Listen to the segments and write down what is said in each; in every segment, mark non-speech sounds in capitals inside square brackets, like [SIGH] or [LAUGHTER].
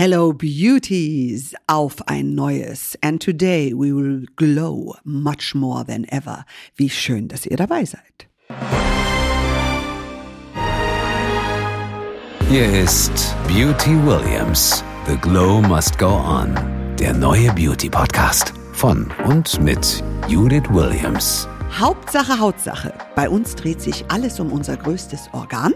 Hello Beauties, auf ein neues. And today we will glow much more than ever. Wie schön, dass ihr dabei seid. Hier ist Beauty Williams. The Glow Must Go On. Der neue Beauty Podcast von und mit Judith Williams. Hauptsache, Hautsache. Bei uns dreht sich alles um unser größtes Organ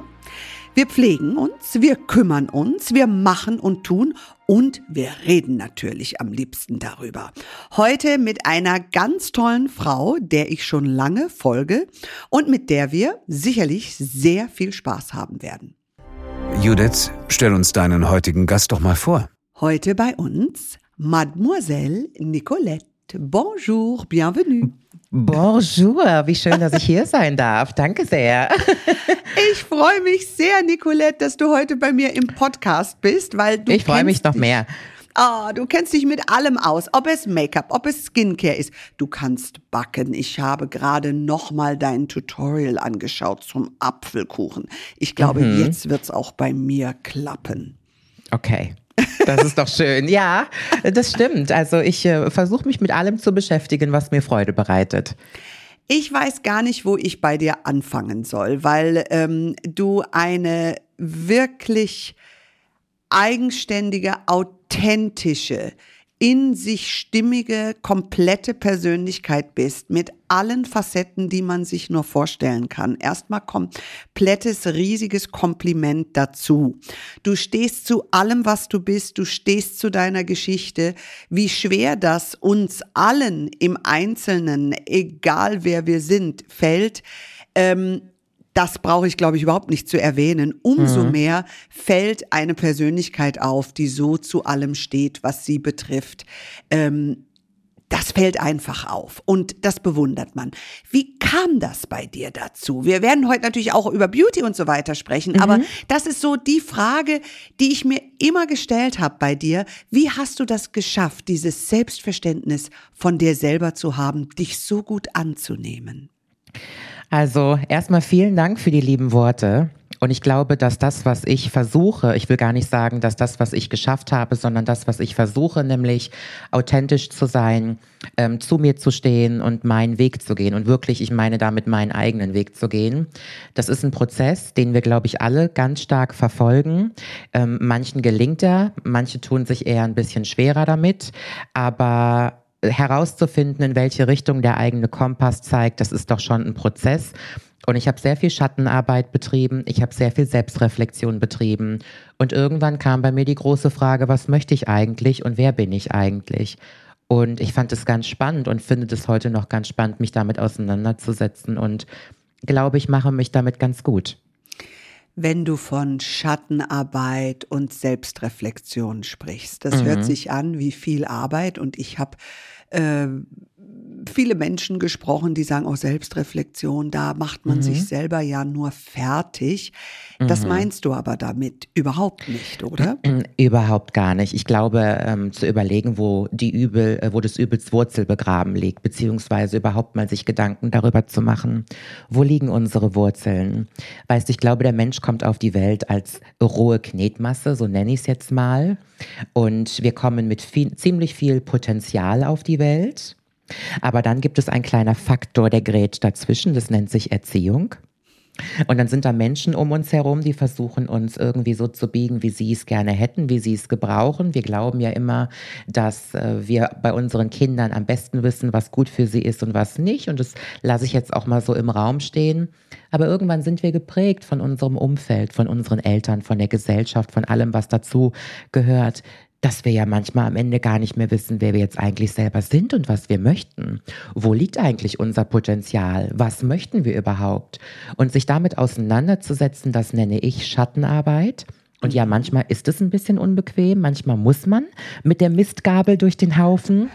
wir pflegen uns, wir kümmern uns, wir machen und tun und wir reden natürlich am liebsten darüber. Heute mit einer ganz tollen Frau, der ich schon lange folge und mit der wir sicherlich sehr viel Spaß haben werden. Judith, stell uns deinen heutigen Gast doch mal vor. Heute bei uns Mademoiselle Nicolette. Bonjour, bienvenue. Bonjour, wie schön, dass ich hier sein darf. Danke sehr. [LAUGHS] Ich freue mich sehr, Nicolette, dass du heute bei mir im Podcast bist, weil du. Ich freue mich noch mehr. Ah, oh, du kennst dich mit allem aus, ob es Make-up, ob es Skincare ist. Du kannst backen. Ich habe gerade noch mal dein Tutorial angeschaut zum Apfelkuchen. Ich glaube, mhm. jetzt wird's auch bei mir klappen. Okay. Das ist doch schön. Ja, das stimmt. Also ich äh, versuche mich mit allem zu beschäftigen, was mir Freude bereitet. Ich weiß gar nicht, wo ich bei dir anfangen soll, weil ähm, du eine wirklich eigenständige, authentische, in sich stimmige, komplette Persönlichkeit bist, mit allen Facetten, die man sich nur vorstellen kann. Erstmal komplettes, riesiges Kompliment dazu. Du stehst zu allem, was du bist, du stehst zu deiner Geschichte. Wie schwer das uns allen im Einzelnen, egal wer wir sind, fällt, ähm, das brauche ich, glaube ich, überhaupt nicht zu erwähnen. Umso mhm. mehr fällt eine Persönlichkeit auf, die so zu allem steht, was sie betrifft. Ähm, das fällt einfach auf und das bewundert man. Wie kam das bei dir dazu? Wir werden heute natürlich auch über Beauty und so weiter sprechen, mhm. aber das ist so die Frage, die ich mir immer gestellt habe bei dir. Wie hast du das geschafft, dieses Selbstverständnis von dir selber zu haben, dich so gut anzunehmen? Also erstmal vielen Dank für die lieben Worte. Und ich glaube, dass das, was ich versuche, ich will gar nicht sagen, dass das, was ich geschafft habe, sondern das, was ich versuche, nämlich authentisch zu sein, ähm, zu mir zu stehen und meinen Weg zu gehen. Und wirklich, ich meine damit meinen eigenen Weg zu gehen. Das ist ein Prozess, den wir, glaube ich, alle ganz stark verfolgen. Ähm, manchen gelingt er, manche tun sich eher ein bisschen schwerer damit. Aber herauszufinden, in welche Richtung der eigene Kompass zeigt, das ist doch schon ein Prozess. Und ich habe sehr viel Schattenarbeit betrieben, ich habe sehr viel Selbstreflexion betrieben. Und irgendwann kam bei mir die große Frage, was möchte ich eigentlich und wer bin ich eigentlich? Und ich fand es ganz spannend und finde es heute noch ganz spannend, mich damit auseinanderzusetzen und glaube, ich mache mich damit ganz gut. Wenn du von Schattenarbeit und Selbstreflexion sprichst, das mhm. hört sich an wie viel Arbeit und ich habe äh, viele Menschen gesprochen, die sagen, oh, Selbstreflexion, da macht man mhm. sich selber ja nur fertig. Das mhm. meinst du aber damit überhaupt nicht, oder? Überhaupt gar nicht. Ich glaube, ähm, zu überlegen, wo die Übel, äh, wo das Übels Wurzel begraben liegt, beziehungsweise überhaupt mal sich Gedanken darüber zu machen, wo liegen unsere Wurzeln. Weißt du, ich glaube, der Mensch kommt auf die Welt als rohe Knetmasse, so nenne ich es jetzt mal. Und wir kommen mit viel, ziemlich viel Potenzial auf die Welt. Aber dann gibt es ein kleiner Faktor, der gerät dazwischen, das nennt sich Erziehung. Und dann sind da Menschen um uns herum, die versuchen uns irgendwie so zu biegen, wie sie es gerne hätten, wie sie es gebrauchen. Wir glauben ja immer, dass äh, wir bei unseren Kindern am besten wissen, was gut für sie ist und was nicht. Und das lasse ich jetzt auch mal so im Raum stehen. Aber irgendwann sind wir geprägt von unserem Umfeld, von unseren Eltern, von der Gesellschaft, von allem, was dazu gehört dass wir ja manchmal am Ende gar nicht mehr wissen, wer wir jetzt eigentlich selber sind und was wir möchten. Wo liegt eigentlich unser Potenzial? Was möchten wir überhaupt? Und sich damit auseinanderzusetzen, das nenne ich Schattenarbeit. Und ja, manchmal ist es ein bisschen unbequem, manchmal muss man mit der Mistgabel durch den Haufen.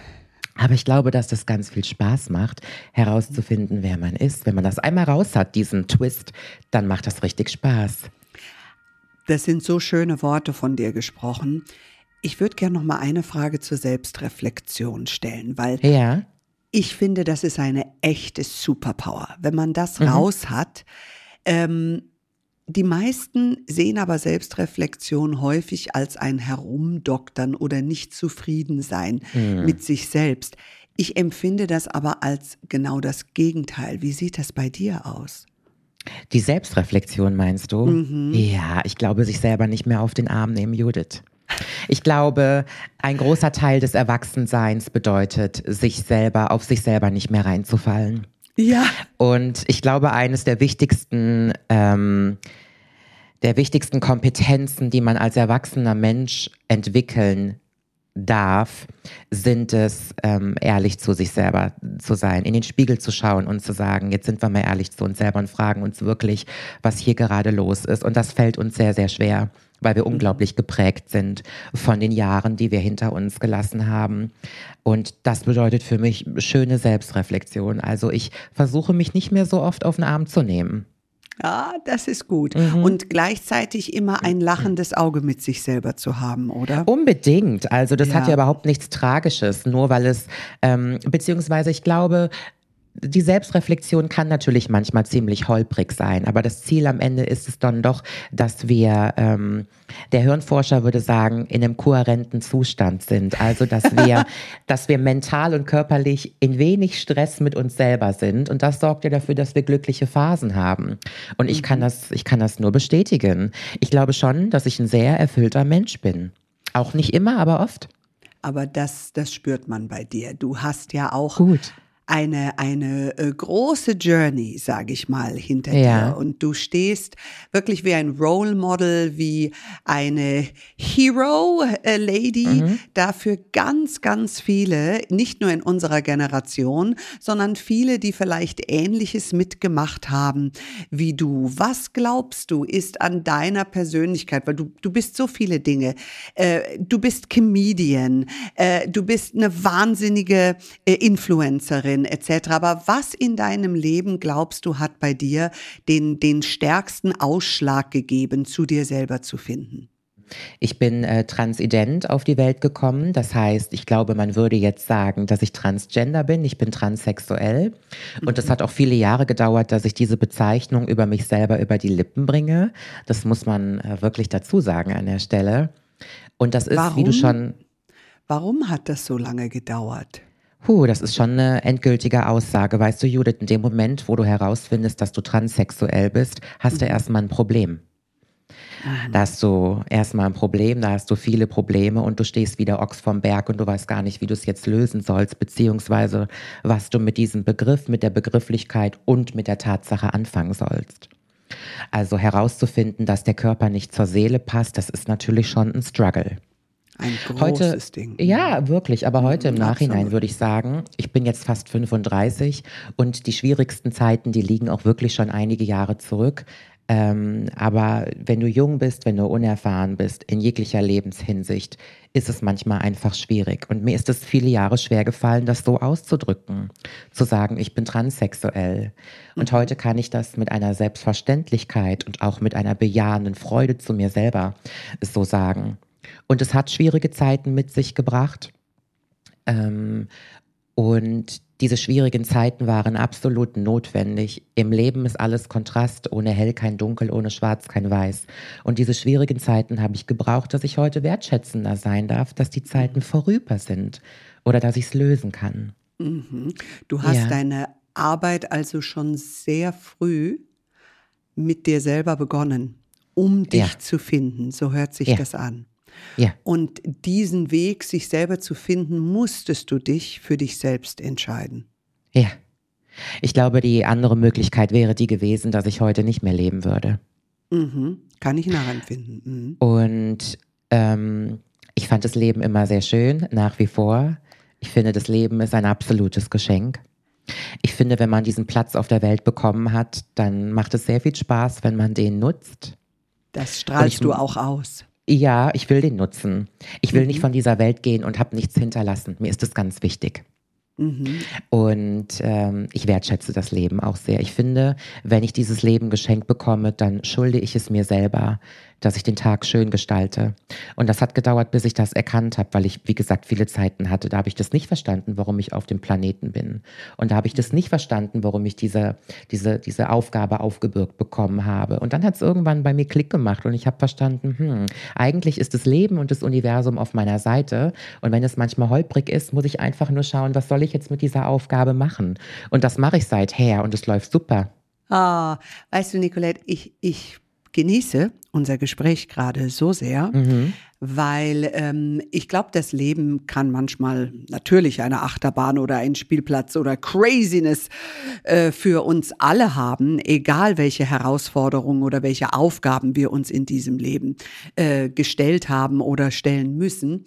Aber ich glaube, dass das ganz viel Spaß macht, herauszufinden, wer man ist. Wenn man das einmal raus hat, diesen Twist, dann macht das richtig Spaß. Das sind so schöne Worte von dir gesprochen. Ich würde gerne noch mal eine Frage zur Selbstreflexion stellen, weil ja. ich finde, das ist eine echte Superpower. Wenn man das mhm. raus hat, ähm, Die meisten sehen aber Selbstreflexion häufig als ein Herumdoktern oder nicht zufrieden sein Mhm. mit sich selbst. Ich empfinde das aber als genau das Gegenteil. Wie sieht das bei dir aus? Die Selbstreflexion meinst du? Mhm. Ja, ich glaube, sich selber nicht mehr auf den Arm nehmen, Judith. Ich glaube, ein großer Teil des Erwachsenseins bedeutet, sich selber, auf sich selber nicht mehr reinzufallen. Ja. Und ich glaube, eines der wichtigsten, ähm, der wichtigsten Kompetenzen, die man als erwachsener Mensch entwickeln darf, sind es, ähm, ehrlich zu sich selber zu sein, in den Spiegel zu schauen und zu sagen, jetzt sind wir mal ehrlich zu uns selber und fragen uns wirklich, was hier gerade los ist. Und das fällt uns sehr, sehr schwer, weil wir unglaublich geprägt sind von den Jahren, die wir hinter uns gelassen haben. Und das bedeutet für mich schöne Selbstreflexion. Also ich versuche mich nicht mehr so oft auf den Arm zu nehmen. Ja, das ist gut. Mhm. Und gleichzeitig immer ein lachendes Auge mit sich selber zu haben, oder? Unbedingt. Also das hat Ja. ja überhaupt nichts Tragisches, nur weil es, ähm, beziehungsweise ich glaube, die Selbstreflexion kann natürlich manchmal ziemlich holprig sein, aber das Ziel am Ende ist es dann doch, dass wir, ähm, der Hirnforscher würde sagen, in einem kohärenten Zustand sind. Also dass [LAUGHS] wir, dass wir mental und körperlich in wenig Stress mit uns selber sind und das sorgt ja dafür, dass wir glückliche Phasen haben. Und ich kann das, ich kann das nur bestätigen. Ich glaube schon, dass ich ein sehr erfüllter Mensch bin. Auch nicht immer, aber oft. Aber das, das spürt man bei dir. Du hast ja auch Gut. Eine, eine äh, große Journey, sage ich mal, hinter Ja. dir. Und du stehst wirklich wie ein Role Model, wie eine Hero-Lady, Mhm. dafür ganz, ganz viele, nicht nur in unserer Generation, sondern viele, die vielleicht Ähnliches mitgemacht haben wie du. Was glaubst du, ist an deiner Persönlichkeit, weil du, du bist so viele Dinge. Äh, du bist Comedian, äh, du bist eine wahnsinnige äh, Influencerin etc. Aber was in deinem Leben glaubst du hat bei dir den, den stärksten Ausschlag gegeben, zu dir selber zu finden? Ich bin äh, transident auf die Welt gekommen. Das heißt, ich glaube, man würde jetzt sagen, dass ich transgender bin. Ich bin transsexuell. Und es hat auch viele Jahre gedauert, dass ich diese Bezeichnung über mich selber über die Lippen bringe. Das muss man äh, wirklich dazu sagen an der Stelle. Und das ist, wie Warum? du schon, Warum hat das so lange gedauert? Puh, das ist schon eine endgültige Aussage. Weißt du, Judith, in dem Moment, wo du herausfindest, dass du transsexuell bist, hast du erstmal ein Problem. Da hast du erstmal ein Problem, da hast du viele Probleme und du stehst wieder Ochs vom Berg und du weißt gar nicht, wie du es jetzt lösen sollst, beziehungsweise was du mit diesem Begriff, mit der Begrifflichkeit und mit der Tatsache anfangen sollst. Also herauszufinden, dass der Körper nicht zur Seele passt, das ist natürlich schon ein Struggle. Ein großes Heute, Ding. ja, wirklich, aber heute im Mhm, Nachhinein absolut. würde ich sagen, ich bin jetzt fast 35 und die schwierigsten Zeiten, die liegen auch wirklich schon einige Jahre zurück. Ähm, aber wenn du jung bist, wenn du unerfahren bist, in jeglicher Lebenshinsicht, ist es manchmal einfach schwierig. Und mir ist es viele Jahre schwer gefallen, das so auszudrücken. Zu sagen, ich bin transsexuell. Und heute kann ich das mit einer Selbstverständlichkeit und auch mit einer bejahenden Freude zu mir selber so sagen. Und es hat schwierige Zeiten mit sich gebracht. Ähm, und diese schwierigen Zeiten waren absolut notwendig. Im Leben ist alles Kontrast, ohne hell kein dunkel, ohne schwarz kein weiß. Und diese schwierigen Zeiten habe ich gebraucht, dass ich heute wertschätzender sein darf, dass die Zeiten vorüber sind oder dass ich es lösen kann. Mhm. Du hast Ja. deine Arbeit also schon sehr früh mit dir selber begonnen, um dich Ja. zu finden. So hört sich Ja. das an. Ja, Und diesen Weg, sich selber zu finden, musstest du dich für dich selbst entscheiden. ja. Ich glaube, die andere Möglichkeit wäre die gewesen, dass ich heute nicht mehr leben würde. Mhm. Kann ich nachempfinden. Mhm. Und ähm, ich fand das Leben immer sehr schön, nach wie vor. Ich finde, das Leben ist ein absolutes Geschenk. Ich finde, wenn man diesen Platz auf der Welt bekommen hat, dann macht es sehr viel Spaß, wenn man den nutzt. Das strahlst ich- du auch aus. Ja, ich will den nutzen. Ich will nicht von dieser Welt gehen und habe nichts hinterlassen. Mir ist das ganz wichtig. Mhm. Und ähm, ich wertschätze das Leben auch sehr. Ich finde, wenn ich dieses Leben geschenkt bekomme, dann schulde ich es mir selber, dass ich den Tag schön gestalte. Und das hat gedauert, bis ich das erkannt habe, weil ich, wie gesagt, viele Zeiten hatte. Da habe ich das nicht verstanden, warum ich auf dem Planeten bin. Und da habe ich das nicht verstanden, warum ich diese, diese, diese Aufgabe aufgebürgt bekommen habe. Und dann hat es irgendwann bei mir Klick gemacht und ich habe verstanden, hm, eigentlich ist das Leben und das Universum auf meiner Seite. Und wenn es manchmal holprig ist, muss ich einfach nur schauen, was soll ich jetzt mit dieser Aufgabe machen? Und das mache ich seither und es läuft super. Ah, weißt du, Nicolette, ich, ich genieße unser Gespräch gerade so sehr, mhm. weil ähm, ich glaube, das Leben kann manchmal natürlich eine Achterbahn oder ein Spielplatz oder Craziness äh, für uns alle haben, egal welche Herausforderungen oder welche Aufgaben wir uns in diesem Leben äh, gestellt haben oder stellen müssen.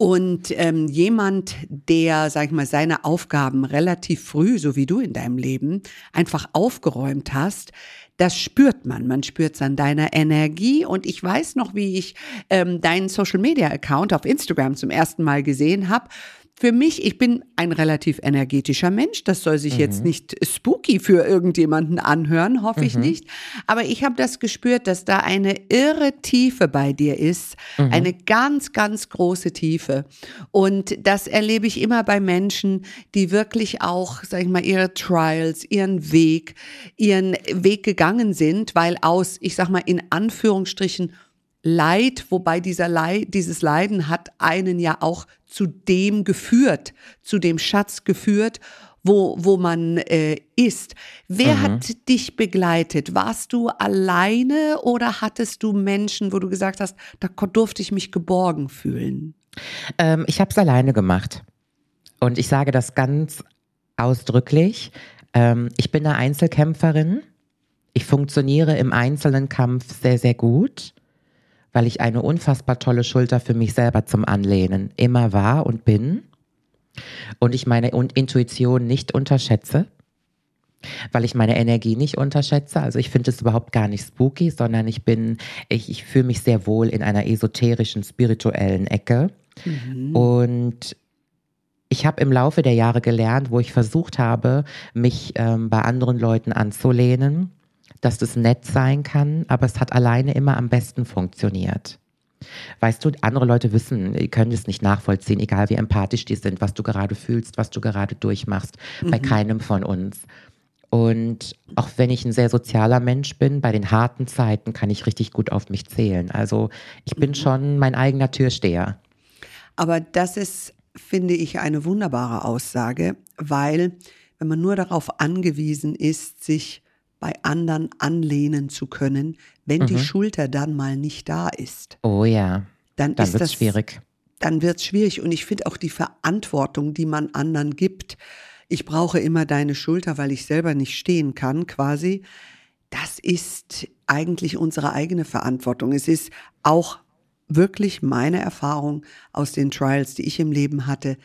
Und ähm, jemand, der, sag ich mal, seine Aufgaben relativ früh, so wie du in deinem Leben, einfach aufgeräumt hast, das spürt man. Man spürt es an deiner Energie. Und ich weiß noch, wie ich ähm, deinen Social Media Account auf Instagram zum ersten Mal gesehen habe für mich, ich bin ein relativ energetischer Mensch. Das soll sich mhm. jetzt nicht spooky für irgendjemanden anhören, hoffe mhm. ich nicht. Aber ich habe das gespürt, dass da eine irre Tiefe bei dir ist. Mhm. Eine ganz, ganz große Tiefe. Und das erlebe ich immer bei Menschen, die wirklich auch, sag ich mal, ihre Trials, ihren Weg, ihren Weg gegangen sind, weil aus, ich sag mal, in Anführungsstrichen Leid, wobei dieser Leid, dieses Leiden hat einen ja auch zu dem geführt, zu dem Schatz geführt, wo, wo man äh, ist. Wer mhm. hat dich begleitet? Warst du alleine oder hattest du Menschen, wo du gesagt hast, da durfte ich mich geborgen fühlen? Ähm, ich habe es alleine gemacht. Und ich sage das ganz ausdrücklich. Ähm, ich bin eine Einzelkämpferin. Ich funktioniere im einzelnen Kampf sehr, sehr gut weil ich eine unfassbar tolle Schulter für mich selber zum Anlehnen immer war und bin und ich meine Intuition nicht unterschätze, weil ich meine Energie nicht unterschätze. Also ich finde es überhaupt gar nicht spooky, sondern ich bin, ich, ich fühle mich sehr wohl in einer esoterischen, spirituellen Ecke. Mhm. Und ich habe im Laufe der Jahre gelernt, wo ich versucht habe, mich ähm, bei anderen Leuten anzulehnen, dass das nett sein kann, aber es hat alleine immer am besten funktioniert. Weißt du, andere Leute wissen, können es nicht nachvollziehen, egal wie empathisch die sind, was du gerade fühlst, was du gerade durchmachst. Mhm. Bei keinem von uns. Und auch wenn ich ein sehr sozialer Mensch bin, bei den harten Zeiten kann ich richtig gut auf mich zählen. Also ich bin mhm. schon mein eigener Türsteher. Aber das ist, finde ich, eine wunderbare Aussage, weil wenn man nur darauf angewiesen ist, sich bei anderen anlehnen zu können, wenn mhm. die Schulter dann mal nicht da ist. Oh ja. Dann, dann wird es schwierig. Dann wird es schwierig. Und ich finde auch die Verantwortung, die man anderen gibt, ich brauche immer deine Schulter, weil ich selber nicht stehen kann, quasi. Das ist eigentlich unsere eigene Verantwortung. Es ist auch wirklich meine Erfahrung aus den Trials, die ich im Leben hatte,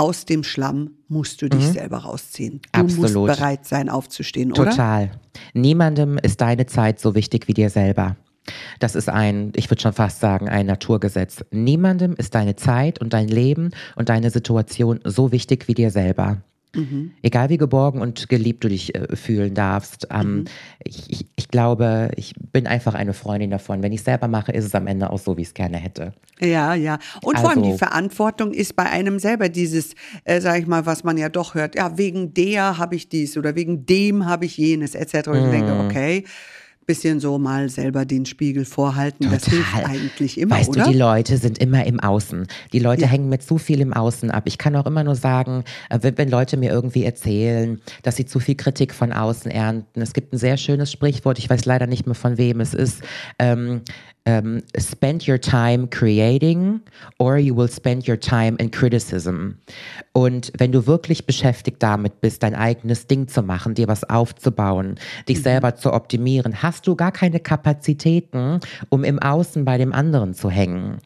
aus dem Schlamm musst du dich mhm. selber rausziehen. Du Absolut. musst bereit sein, aufzustehen, oder? Total. Niemandem ist deine Zeit so wichtig wie dir selber. Das ist ein, ich würde schon fast sagen, ein Naturgesetz. Niemandem ist deine Zeit und dein Leben und deine Situation so wichtig wie dir selber. Mhm. Egal wie geborgen und geliebt du dich äh, fühlen darfst. Ähm, mhm. ich, ich, ich, glaube, ich bin einfach eine Freundin davon. Wenn ich selber mache, ist es am Ende auch so, wie ich es gerne hätte. Ja, ja. Und also, vor allem die also Verantwortung ist bei einem selber dieses, äh, sag ich mal, was man ja doch hört, ja, wegen der habe ich dies oder wegen dem habe ich jenes, etc. Und ich denke, mhm. okay bisschen so mal selber den Spiegel vorhalten. Total. Das hilft eigentlich immer, weißt oder? du, die Leute sind immer im Außen. Die Leute ja. hängen mit zu viel im Außen ab. Ich kann auch immer nur sagen, äh, wenn, wenn Leute mir irgendwie erzählen, dass sie zu viel Kritik von außen ernten. Es gibt ein sehr schönes Sprichwort, ich weiß leider nicht mehr von wem es ist. Ähm, um, spend your time creating or you will spend your time in criticism. Und wenn du wirklich beschäftigt damit bist, dein eigenes Ding zu machen, dir was aufzubauen, dich mhm. selber zu optimieren, hast du gar keine Kapazitäten, um im Außen bei dem anderen zu hängen.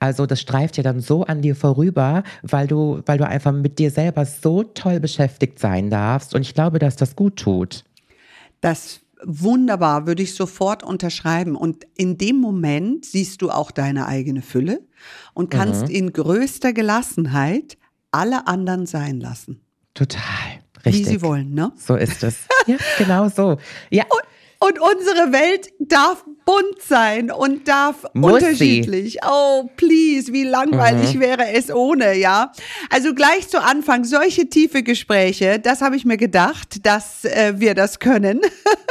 Also das streift ja dann so an dir vorüber, weil du, weil du einfach mit dir selber so toll beschäftigt sein darfst. Und ich glaube, dass das gut tut. Das wunderbar, würde ich sofort unterschreiben. Und in dem Moment siehst du auch deine eigene Fülle und kannst mhm. in größter Gelassenheit alle anderen sein lassen. Total. Richtig. Wie sie wollen, ne? So ist es. ja, genau so. Ja. Und Und unsere Welt darf bunt sein und darf Muss unterschiedlich. Sie. Oh, please, wie langweilig mhm. wäre es ohne, ja? Also gleich zu Anfang solche tiefe Gespräche, das habe ich mir gedacht, dass äh, wir das können. [LAUGHS]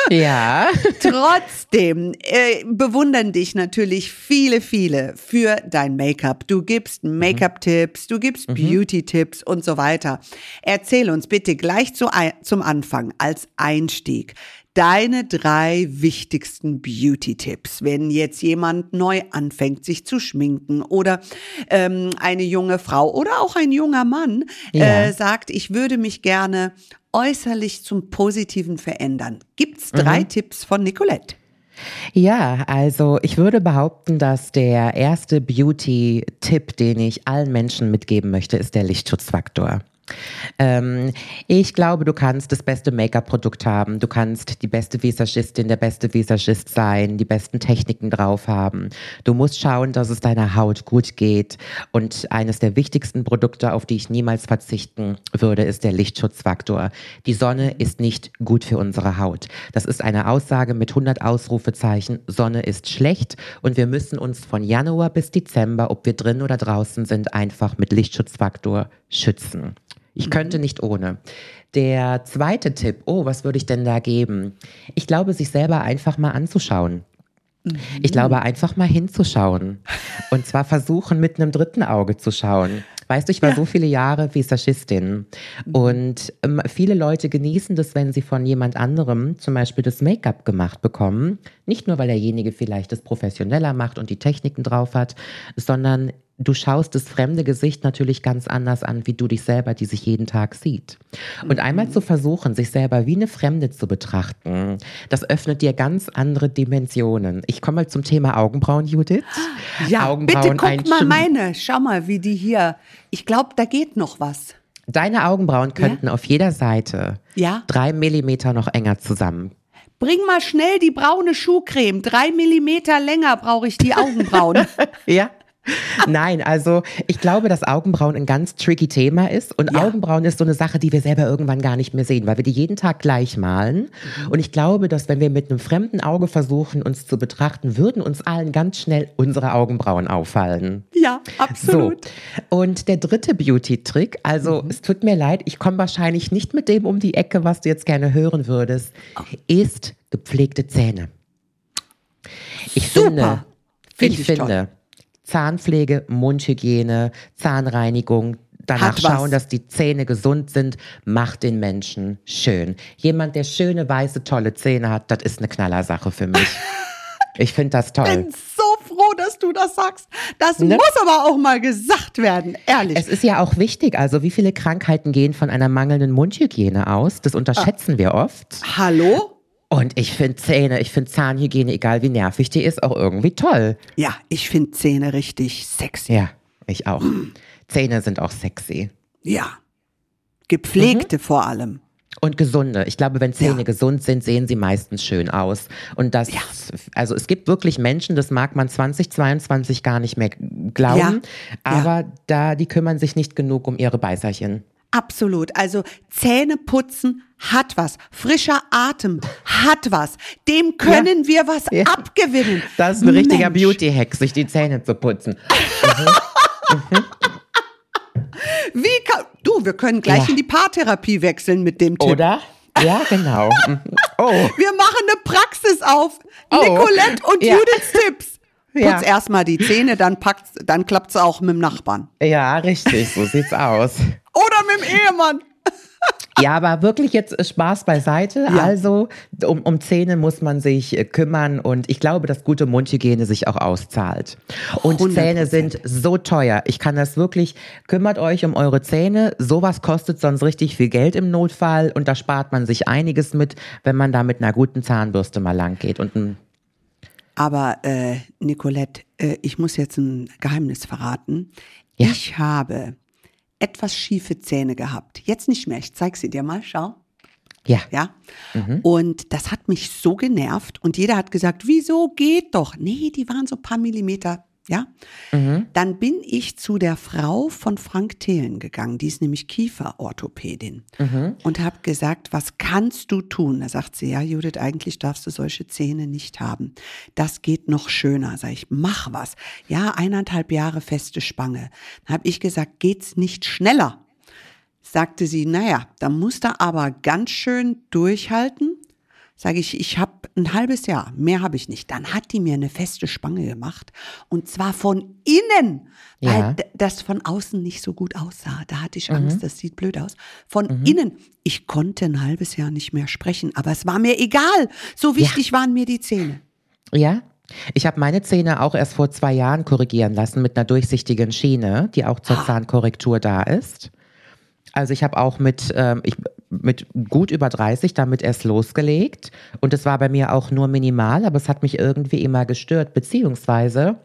Ja. Trotzdem äh, bewundern dich natürlich viele, viele für dein Make-up. Du gibst mhm. Make-up-Tipps, du gibst mhm. Beauty-Tipps und so weiter. Erzähl uns bitte gleich zu, zum Anfang als Einstieg deine drei wichtigsten Beauty-Tipps, wenn jetzt jemand neu anfängt, sich zu schminken oder ähm, eine junge Frau oder auch ein junger Mann ja. äh, sagt, ich würde mich gerne äußerlich zum Positiven verändern. Gibt's drei mhm. Tipps von Nicolette? Ja, also ich würde behaupten, dass der erste Beauty-Tipp, den ich allen Menschen mitgeben möchte, ist der Lichtschutzfaktor. Ähm, ich glaube, du kannst das beste Make-up-Produkt haben, du kannst die beste Visagistin, der beste Visagist sein, die besten Techniken drauf haben. Du musst schauen, dass es deiner Haut gut geht. Und eines der wichtigsten Produkte, auf die ich niemals verzichten würde, ist der Lichtschutzfaktor. Die Sonne ist nicht gut für unsere Haut. Das ist eine Aussage mit 100 Ausrufezeichen. Sonne ist schlecht und wir müssen uns von Januar bis Dezember, ob wir drin oder draußen sind, einfach mit Lichtschutzfaktor schützen. Ich könnte mhm. nicht ohne. Der zweite Tipp, oh, was würde ich denn da geben? Ich glaube, sich selber einfach mal anzuschauen. Mhm. Ich glaube, einfach mal hinzuschauen. Und zwar versuchen, mit einem dritten Auge zu schauen. Weißt du, ich war ja. so viele Jahre Visagistin mhm. und ähm, viele Leute genießen das, wenn sie von jemand anderem zum Beispiel das Make-up gemacht bekommen. Nicht nur, weil derjenige vielleicht das professioneller macht und die Techniken drauf hat, sondern du schaust das fremde Gesicht natürlich ganz anders an, wie du dich selber, die sich jeden Tag sieht. Und einmal zu versuchen, sich selber wie eine Fremde zu betrachten, das öffnet dir ganz andere Dimensionen. Ich komme mal zum Thema Augenbrauen, Judith. Ja, Augenbrauen bitte guck mal meine. Schau mal, wie die hier. Ich glaube, da geht noch was. Deine Augenbrauen könnten ja? auf jeder Seite ja? drei Millimeter noch enger zusammen Bring mal schnell die braune Schuhcreme. Drei Millimeter länger brauche ich die Augenbrauen. [LAUGHS] ja. [LAUGHS] Nein, also ich glaube, dass Augenbrauen ein ganz tricky Thema ist. Und ja. Augenbrauen ist so eine Sache, die wir selber irgendwann gar nicht mehr sehen, weil wir die jeden Tag gleich malen. Mhm. Und ich glaube, dass wenn wir mit einem fremden Auge versuchen, uns zu betrachten, würden uns allen ganz schnell unsere Augenbrauen auffallen. Ja, absolut. So. Und der dritte Beauty-Trick, also mhm. es tut mir leid, ich komme wahrscheinlich nicht mit dem um die Ecke, was du jetzt gerne hören würdest, oh. ist gepflegte Zähne. Ich Super. finde, Find ich, ich finde. Zahnpflege, Mundhygiene, Zahnreinigung, danach schauen, dass die Zähne gesund sind, macht den Menschen schön. Jemand, der schöne, weiße, tolle Zähne hat, das ist eine Knallersache für mich. [LAUGHS] Ich finde das toll. Ich bin so froh, dass du das sagst. Das ne? muss aber auch mal gesagt werden, ehrlich. Es ist ja auch wichtig, also wie viele Krankheiten gehen von einer mangelnden Mundhygiene aus? Das unterschätzen ah. wir oft. Hallo? Und ich finde Zähne, ich finde Zahnhygiene, egal wie nervig die ist, auch irgendwie toll. Ja, ich finde Zähne richtig sexy. Ja, ich auch. Mm. Zähne sind auch sexy. Ja. Gepflegte mhm. vor allem. Und gesunde. Ich glaube, wenn Zähne ja. gesund sind, sehen sie meistens schön aus. Und das, ja. also es gibt wirklich Menschen, das mag man 2022 gar nicht mehr glauben, ja. aber da, die kümmern sich nicht genug um ihre Beißerchen. Absolut. Also Zähne putzen hat was. Frischer Atem hat was. Dem können ja. wir was ja. abgewinnen. Das ist ein richtiger Beauty-Hack, sich die Zähne zu putzen. Mhm. mhm. Wie kann, du, wir können gleich ja. in die Paartherapie wechseln mit dem Tipp. Oder? Ja, genau. Mhm. Oh. Wir machen eine Praxis auf. Oh. Nicolette und Judiths Tipps. Putz erstmal die Zähne, dann packt's, dann klappt's auch mit dem Nachbarn. Ja, richtig, so sieht's aus. [LAUGHS] Oder mit dem Ehemann. [LAUGHS] Ja, aber wirklich jetzt Spaß beiseite. Ja. Also um, um Zähne muss man sich äh, kümmern und ich glaube, dass gute Mundhygiene sich auch auszahlt. Und 100%. Zähne sind so teuer. Ich kann das wirklich, kümmert euch um eure Zähne. Sowas kostet sonst richtig viel Geld im Notfall und da spart man sich einiges mit, wenn man da mit einer guten Zahnbürste mal lang geht und ein aber äh, Nicolette, äh, ich muss jetzt ein Geheimnis verraten. Ja. Ich habe etwas schiefe Zähne gehabt. Jetzt nicht mehr. Ich zeig sie dir mal. Schau. Ja. Ja. Mhm. Und das hat mich so genervt. Und jeder hat gesagt, wieso geht doch? Nee, die waren so ein paar Millimeter ja, dann bin ich zu der Frau von Frank Thelen gegangen, die ist nämlich Kieferorthopädin und habe gesagt, was kannst du tun? Da sagt sie, ja Judith, eigentlich darfst du solche Zähne nicht haben. Das geht noch schöner. Sag ich, mach was. Ja, eineinhalb Jahre feste Spange. Dann habe ich gesagt, geht's nicht schneller? Sagte sie, naja, da musst du aber ganz schön durchhalten sage ich, ich habe ein halbes Jahr, mehr habe ich nicht. Dann hat die mir eine feste Spange gemacht und zwar von innen, Ja. weil das von außen nicht so gut aussah. Da hatte ich Angst, das sieht blöd aus. Von innen, ich konnte ein halbes Jahr nicht mehr sprechen, aber es war mir egal. So wichtig waren mir die Zähne. Ja. Ich habe meine Zähne auch erst vor zwei Jahren korrigieren lassen mit einer durchsichtigen Schiene, die auch zur Zahnkorrektur da ist. Also ich habe auch mit, ähm, ich, mit gut über 30 damit erst losgelegt. Und es war bei mir auch nur minimal, aber es hat mich irgendwie immer gestört. Beziehungsweise,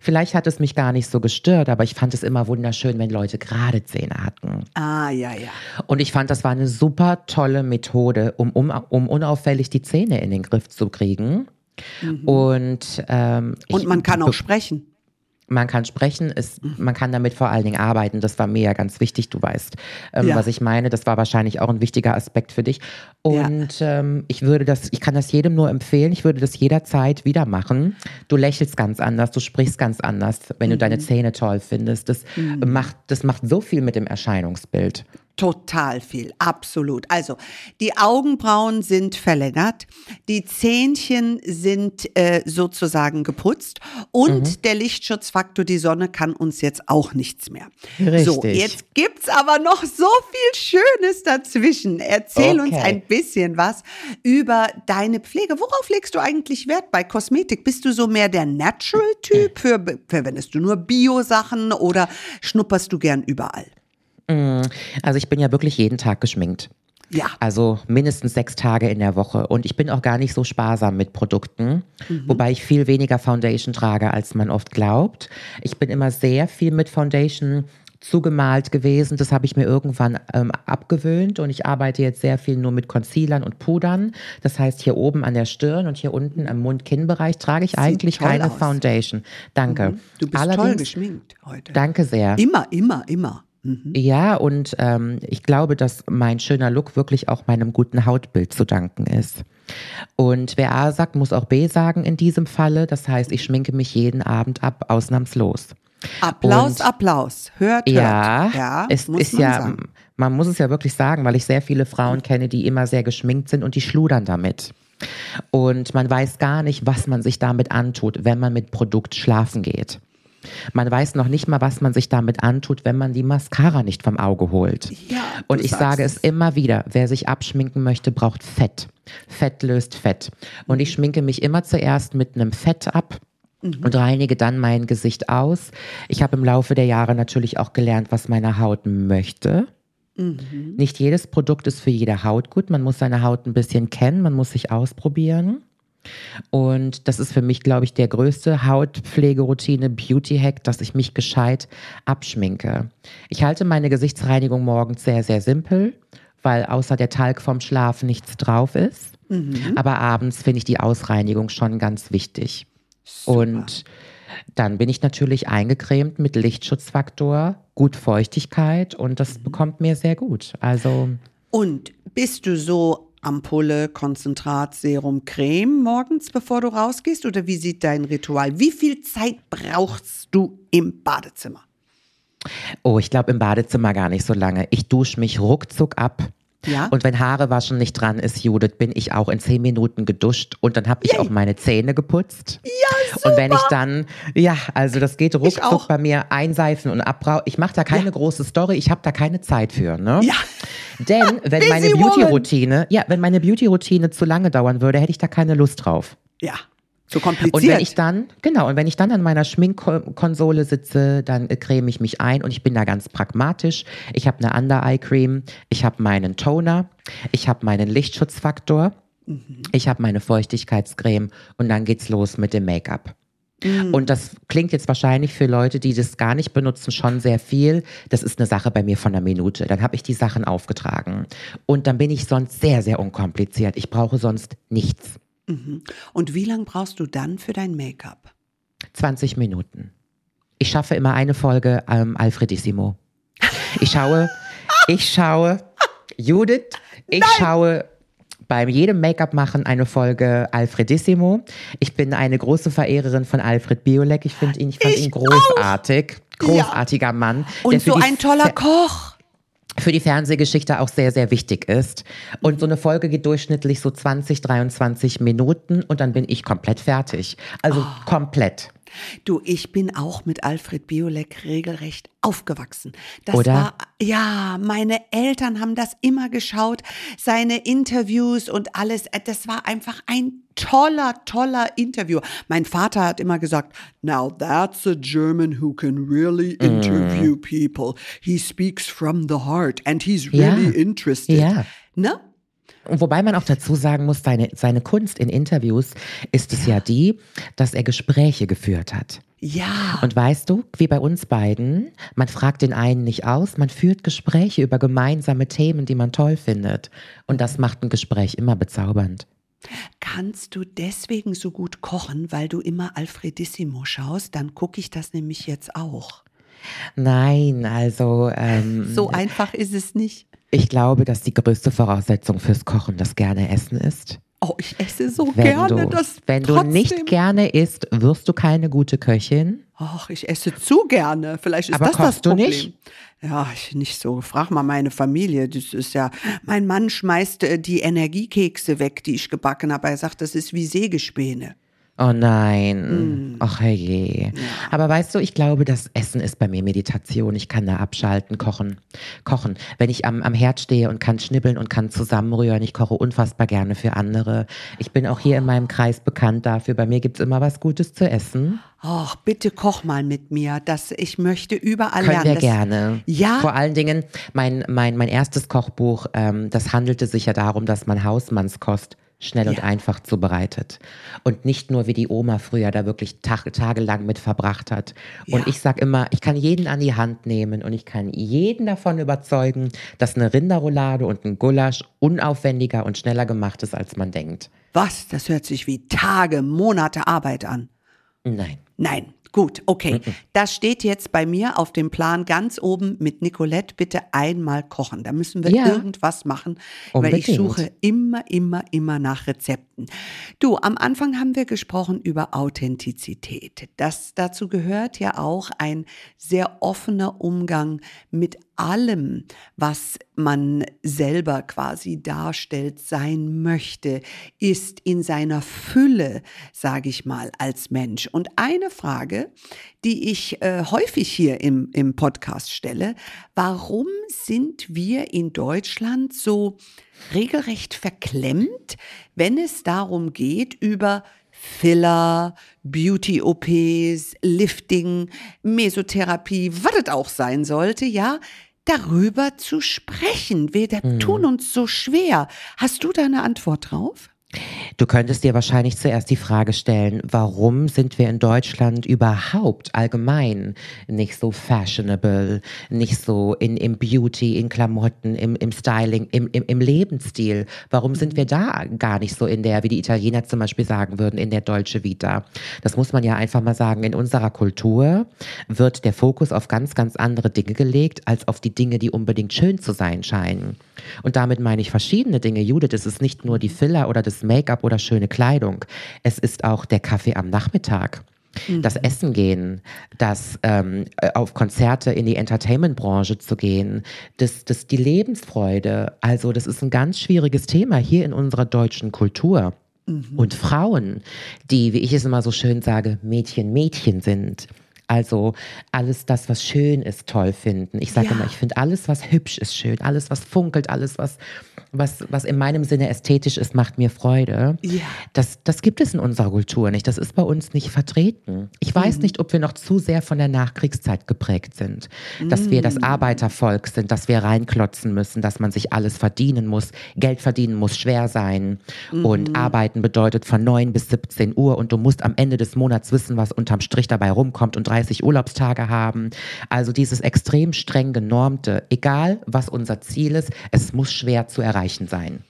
vielleicht hat es mich gar nicht so gestört, aber ich fand es immer wunderschön, wenn Leute gerade Zähne hatten. Ah, ja, ja. Und ich fand, das war eine super tolle Methode, um, um, um unauffällig die Zähne in den Griff zu kriegen. Und, ähm, Und man kann auch sprechen. Man kann sprechen, es, man kann damit vor allen Dingen arbeiten. Das war mir ja ganz wichtig, du weißt, ähm, Ja. was ich meine. Das war wahrscheinlich auch ein wichtiger Aspekt für dich. Und ähm, ich würde das, ich kann das jedem nur empfehlen. Ich würde das jederzeit wieder machen. Du lächelst ganz anders, du sprichst ganz anders, wenn du Mhm. deine Zähne toll findest. Das macht, das macht so viel mit dem Erscheinungsbild. Total viel, absolut. Also die Augenbrauen sind verlängert, die Zähnchen sind äh, sozusagen geputzt und Mhm. der Lichtschutzfaktor, die Sonne kann uns jetzt auch nichts mehr. So, Richtig. jetzt gibt's aber noch so viel Schönes dazwischen. Erzähl uns Okay. ein bisschen was über deine Pflege. Worauf legst du eigentlich Wert bei Kosmetik? Bist du so mehr der Natural-Typ? Verwendest du nur Bio-Sachen oder schnupperst du gern überall? Also ich bin ja wirklich jeden Tag geschminkt. Ja. Also mindestens sechs Tage in der Woche. Und ich bin auch gar nicht so sparsam mit Produkten, wobei ich viel weniger Foundation trage, als man oft glaubt. Ich bin immer sehr viel mit Foundation zugemalt gewesen. Das habe ich mir irgendwann ähm, abgewöhnt und ich arbeite jetzt sehr viel nur mit Concealern und Pudern. Das heißt, hier oben an der Stirn und hier unten am Mund-Kinn-Bereich trage ich eigentlich toll keine aus. Foundation. Danke. Du bist toll Allerdings, geschminkt heute. Danke sehr. Immer, immer, immer. Mhm. Ja, und ähm, ich glaube, dass mein schöner Look wirklich auch meinem guten Hautbild zu danken ist. Und wer A sagt, muss auch B sagen in diesem Falle. Das heißt, ich schminke mich jeden Abend ab, ausnahmslos. Applaus, Und- Applaus. Hört, hört. Ja, ja es muss ist man ja, sagen. man muss es ja wirklich sagen, weil ich sehr viele Frauen kenne, die immer sehr geschminkt sind und die schludern damit. Und man weiß gar nicht, was man sich damit antut, wenn man mit Produkt schlafen geht. Man weiß noch nicht mal, was man sich damit antut, wenn man die Mascara nicht vom Auge holt. Ja, und ich sage es. es immer wieder, wer sich abschminken möchte, braucht Fett. Fett löst Fett. Und ich schminke mich immer zuerst mit einem Fett ab. Und reinige dann mein Gesicht aus. Ich habe im Laufe der Jahre natürlich auch gelernt, was meine Haut möchte. Nicht jedes Produkt ist für jede Haut gut. Man muss seine Haut ein bisschen kennen, man muss sich ausprobieren. Und das ist für mich, glaube ich, der größte Hautpflegeroutine, Beauty-Hack, dass ich mich gescheit abschminke. Ich halte meine Gesichtsreinigung morgens sehr, sehr simpel, weil außer der Talg vom Schlaf nichts drauf ist. Aber abends finde ich die Ausreinigung schon ganz wichtig. Und dann bin ich natürlich eingecremt mit Lichtschutzfaktor, gut Feuchtigkeit und das bekommt mir sehr gut. Also Und bist du so Ampulle, Konzentrat, Serum, Creme morgens, bevor du rausgehst? Oder wie sieht dein Ritual? Wie viel Zeit brauchst du im Badezimmer? Oh, ich glaube im Badezimmer gar nicht so lange. Ich dusche mich ruckzuck ab. Ja. Und wenn Haare waschen nicht dran ist, Judith, bin ich auch in zehn Minuten geduscht und dann habe ich auch meine Zähne geputzt. Ja, super. Und wenn ich dann, ja, also das geht auch. ruckzuck bei mir einseifen und abbrau. Ich mache da keine große Story, ich habe da keine Zeit für, ne? Ja. Denn [LAUGHS] wenn meine. Beauty-Routine, ja, wenn meine Beauty-Routine zu lange dauern würde, hätte ich da keine Lust drauf. Ja. Zu kompliziert. Und wenn ich dann, genau, und wenn ich dann an meiner Schminkkonsole sitze, dann äh, creme ich mich ein und ich bin da ganz pragmatisch. Ich habe eine Under-Eye-Cream, ich habe meinen Toner, ich habe meinen Lichtschutzfaktor, ich habe meine Feuchtigkeitscreme und dann geht's los mit dem Make-up. Und das klingt jetzt wahrscheinlich für Leute, die das gar nicht benutzen, schon sehr viel. Das ist eine Sache bei mir von einer Minute. Dann habe ich die Sachen aufgetragen. Und dann bin ich sonst sehr, sehr unkompliziert. Ich brauche sonst nichts. Und wie lange brauchst du dann für dein Make-up? 20 Minuten. Ich schaffe immer eine Folge ähm, Alfredissimo. Ich schaue, [LAUGHS] ich schaue, Judith, ich Nein. schaue bei jedem Make-up machen eine Folge Alfredissimo. Ich bin eine große Verehrerin von Alfred Biolek. Ich finde ihn, ich fand ich ihn großartig. Auch. Großartiger ja. Mann. Und so ein toller Koch für die Fernsehgeschichte auch sehr, sehr wichtig ist. Und so eine Folge geht durchschnittlich so 20, 23 Minuten und dann bin ich komplett fertig. Also oh. komplett. Du, ich bin auch mit Alfred Biolek regelrecht aufgewachsen. Das Oder? war, ja, meine Eltern haben das immer geschaut, seine Interviews und alles. Das war einfach ein toller, toller Interview. Mein Vater hat immer gesagt, now that's a German who can really mm. interview mm. people. He speaks from the heart and he's really ja. interested. Ja. Ne? Wobei man auch dazu sagen muss, seine, seine Kunst in Interviews ist es ja. ja die, dass er Gespräche geführt hat. Ja. Und weißt du, wie bei uns beiden, man fragt den einen nicht aus, man führt Gespräche über gemeinsame Themen, die man toll findet. Und das macht ein Gespräch immer bezaubernd. Kannst du deswegen so gut kochen, weil du immer Alfredissimo schaust? Dann gucke ich das nämlich jetzt auch. Nein, also. Ähm, so einfach ist es nicht. Ich glaube, dass die größte Voraussetzung fürs Kochen das gerne Essen ist. Oh, ich esse so wenn gerne du, das. Wenn trotzdem. du nicht gerne isst, wirst du keine gute Köchin. Ach, ich esse zu gerne. Vielleicht ist Aber das das Problem. Du nicht? Ja, ich nicht so. Frag mal meine Familie. Das ist ja, mein Mann schmeißt äh, die Energiekekse weg, die ich gebacken habe. Er sagt, das ist wie Sägespäne. Oh nein. Mm. Ach je. Ja. Aber weißt du, ich glaube, das Essen ist bei mir Meditation. Ich kann da abschalten, kochen. Kochen. Wenn ich am, am Herd stehe und kann schnibbeln und kann zusammenrühren, ich koche unfassbar gerne für andere. Ich bin auch hier in meinem Kreis bekannt dafür. Bei mir gibt es immer was Gutes zu essen. Ach, bitte koch mal mit mir. Das, ich möchte überall Können lernen. wir das, gerne. Ja. Vor allen Dingen, mein, mein, mein erstes Kochbuch, ähm, das handelte sich ja darum, dass man Hausmannskost schnell ja. und einfach zubereitet. Und nicht nur wie die Oma früher da wirklich tag, tagelang mit verbracht hat. Und ja. ich sage immer, ich kann jeden an die Hand nehmen und ich kann jeden davon überzeugen, dass eine Rinderroulade und ein Gulasch unaufwendiger und schneller gemacht ist, als man denkt. Was? Das hört sich wie Tage, Monate Arbeit an. Nein. Nein, Gut, okay. Das steht jetzt bei mir auf dem Plan ganz oben mit Nicolette bitte einmal kochen. Da müssen wir ja. irgendwas machen, Unbedingt. weil ich suche immer, immer, immer nach Rezepten. Du, am Anfang haben wir gesprochen über Authentizität. Das dazu gehört ja auch ein sehr offener Umgang mit allem, was man selber quasi darstellt, sein möchte, ist in seiner Fülle, sage ich mal, als Mensch. Und eine Frage, die ich äh, häufig hier im, im Podcast stelle, warum sind wir in Deutschland so regelrecht verklemmt, wenn es darum geht, über Filler, Beauty-OPs, Lifting, Mesotherapie, was es auch sein sollte, ja, darüber zu sprechen. Wir hm. tun uns so schwer. Hast du da eine Antwort drauf? Du könntest dir wahrscheinlich zuerst die Frage stellen, warum sind wir in Deutschland überhaupt allgemein nicht so fashionable, nicht so in, im Beauty, in Klamotten, im, im Styling, im, im, im Lebensstil? Warum sind wir da gar nicht so in der, wie die Italiener zum Beispiel sagen würden, in der deutsche Vita? Das muss man ja einfach mal sagen. In unserer Kultur wird der Fokus auf ganz, ganz andere Dinge gelegt, als auf die Dinge, die unbedingt schön zu sein scheinen. Und damit meine ich verschiedene Dinge. Judith, es ist nicht nur die Filler oder das Make-up oder schöne Kleidung. Es ist auch der Kaffee am Nachmittag. Das mhm. Essen gehen, das ähm, auf Konzerte in die Entertainment-Branche zu gehen, das, das die Lebensfreude. Also das ist ein ganz schwieriges Thema hier in unserer deutschen Kultur. Mhm. Und Frauen, die, wie ich es immer so schön sage, Mädchen, Mädchen sind, also alles das, was schön ist, toll finden. Ich sage ja. immer, ich finde alles, was hübsch ist, schön. Alles, was funkelt, alles, was, was, was in meinem Sinne ästhetisch ist, macht mir Freude. Ja. Das, das gibt es in unserer Kultur nicht. Das ist bei uns nicht vertreten. Ich weiß mhm. nicht, ob wir noch zu sehr von der Nachkriegszeit geprägt sind. Dass mhm. wir das mhm. Arbeitervolk sind, dass wir reinklotzen müssen, dass man sich alles verdienen muss. Geld verdienen muss schwer sein. Mhm. Und arbeiten bedeutet von 9 bis 17 Uhr und du musst am Ende des Monats wissen, was unterm Strich dabei rumkommt und 30 Urlaubstage haben. Also dieses extrem streng genormte, egal was unser Ziel ist, es muss schwer zu erreichen sein.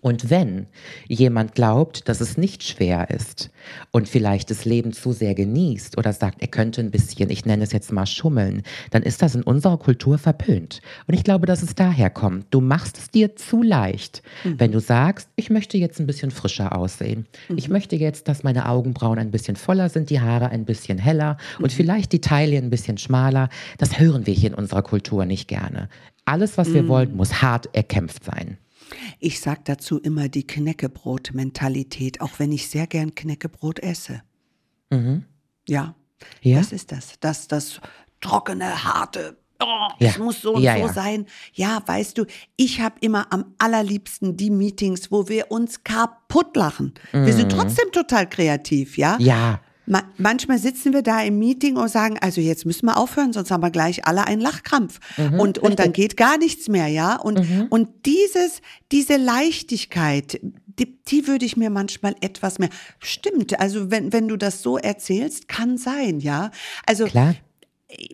Und wenn jemand glaubt, dass es nicht schwer ist und vielleicht das Leben zu sehr genießt oder sagt, er könnte ein bisschen, ich nenne es jetzt mal schummeln, dann ist das in unserer Kultur verpönt. Und ich glaube, dass es daher kommt. Du machst es dir zu leicht, mhm. wenn du sagst, ich möchte jetzt ein bisschen frischer aussehen. Mhm. Ich möchte jetzt, dass meine Augenbrauen ein bisschen voller sind, die Haare ein bisschen heller mhm. und vielleicht die Taille ein bisschen schmaler. Das hören wir hier in unserer Kultur nicht gerne. Alles, was wir mhm. wollen, muss hart erkämpft sein. Ich sage dazu immer die Knäckebrot-Mentalität, auch wenn ich sehr gern Knäckebrot esse. Mhm. Ja, ja, das ist das. Das, das trockene, harte, Oh, ja. es muss so und ja, so ja. sein. Ja, weißt du, ich habe immer am allerliebsten die Meetings, wo wir uns kaputt lachen. Mhm. Wir sind trotzdem total kreativ, ja? Ja. Ma manchmal sitzen wir da im Meeting und sagen, also jetzt müssen wir aufhören, sonst haben wir gleich alle einen Lachkrampf. Mhm, und, und dann geht gar nichts mehr, ja. Und, mhm. und dieses, diese Leichtigkeit, die, die würde ich mir manchmal etwas mehr. Stimmt, also wenn, wenn du das so erzählst, kann sein, ja. Also Klar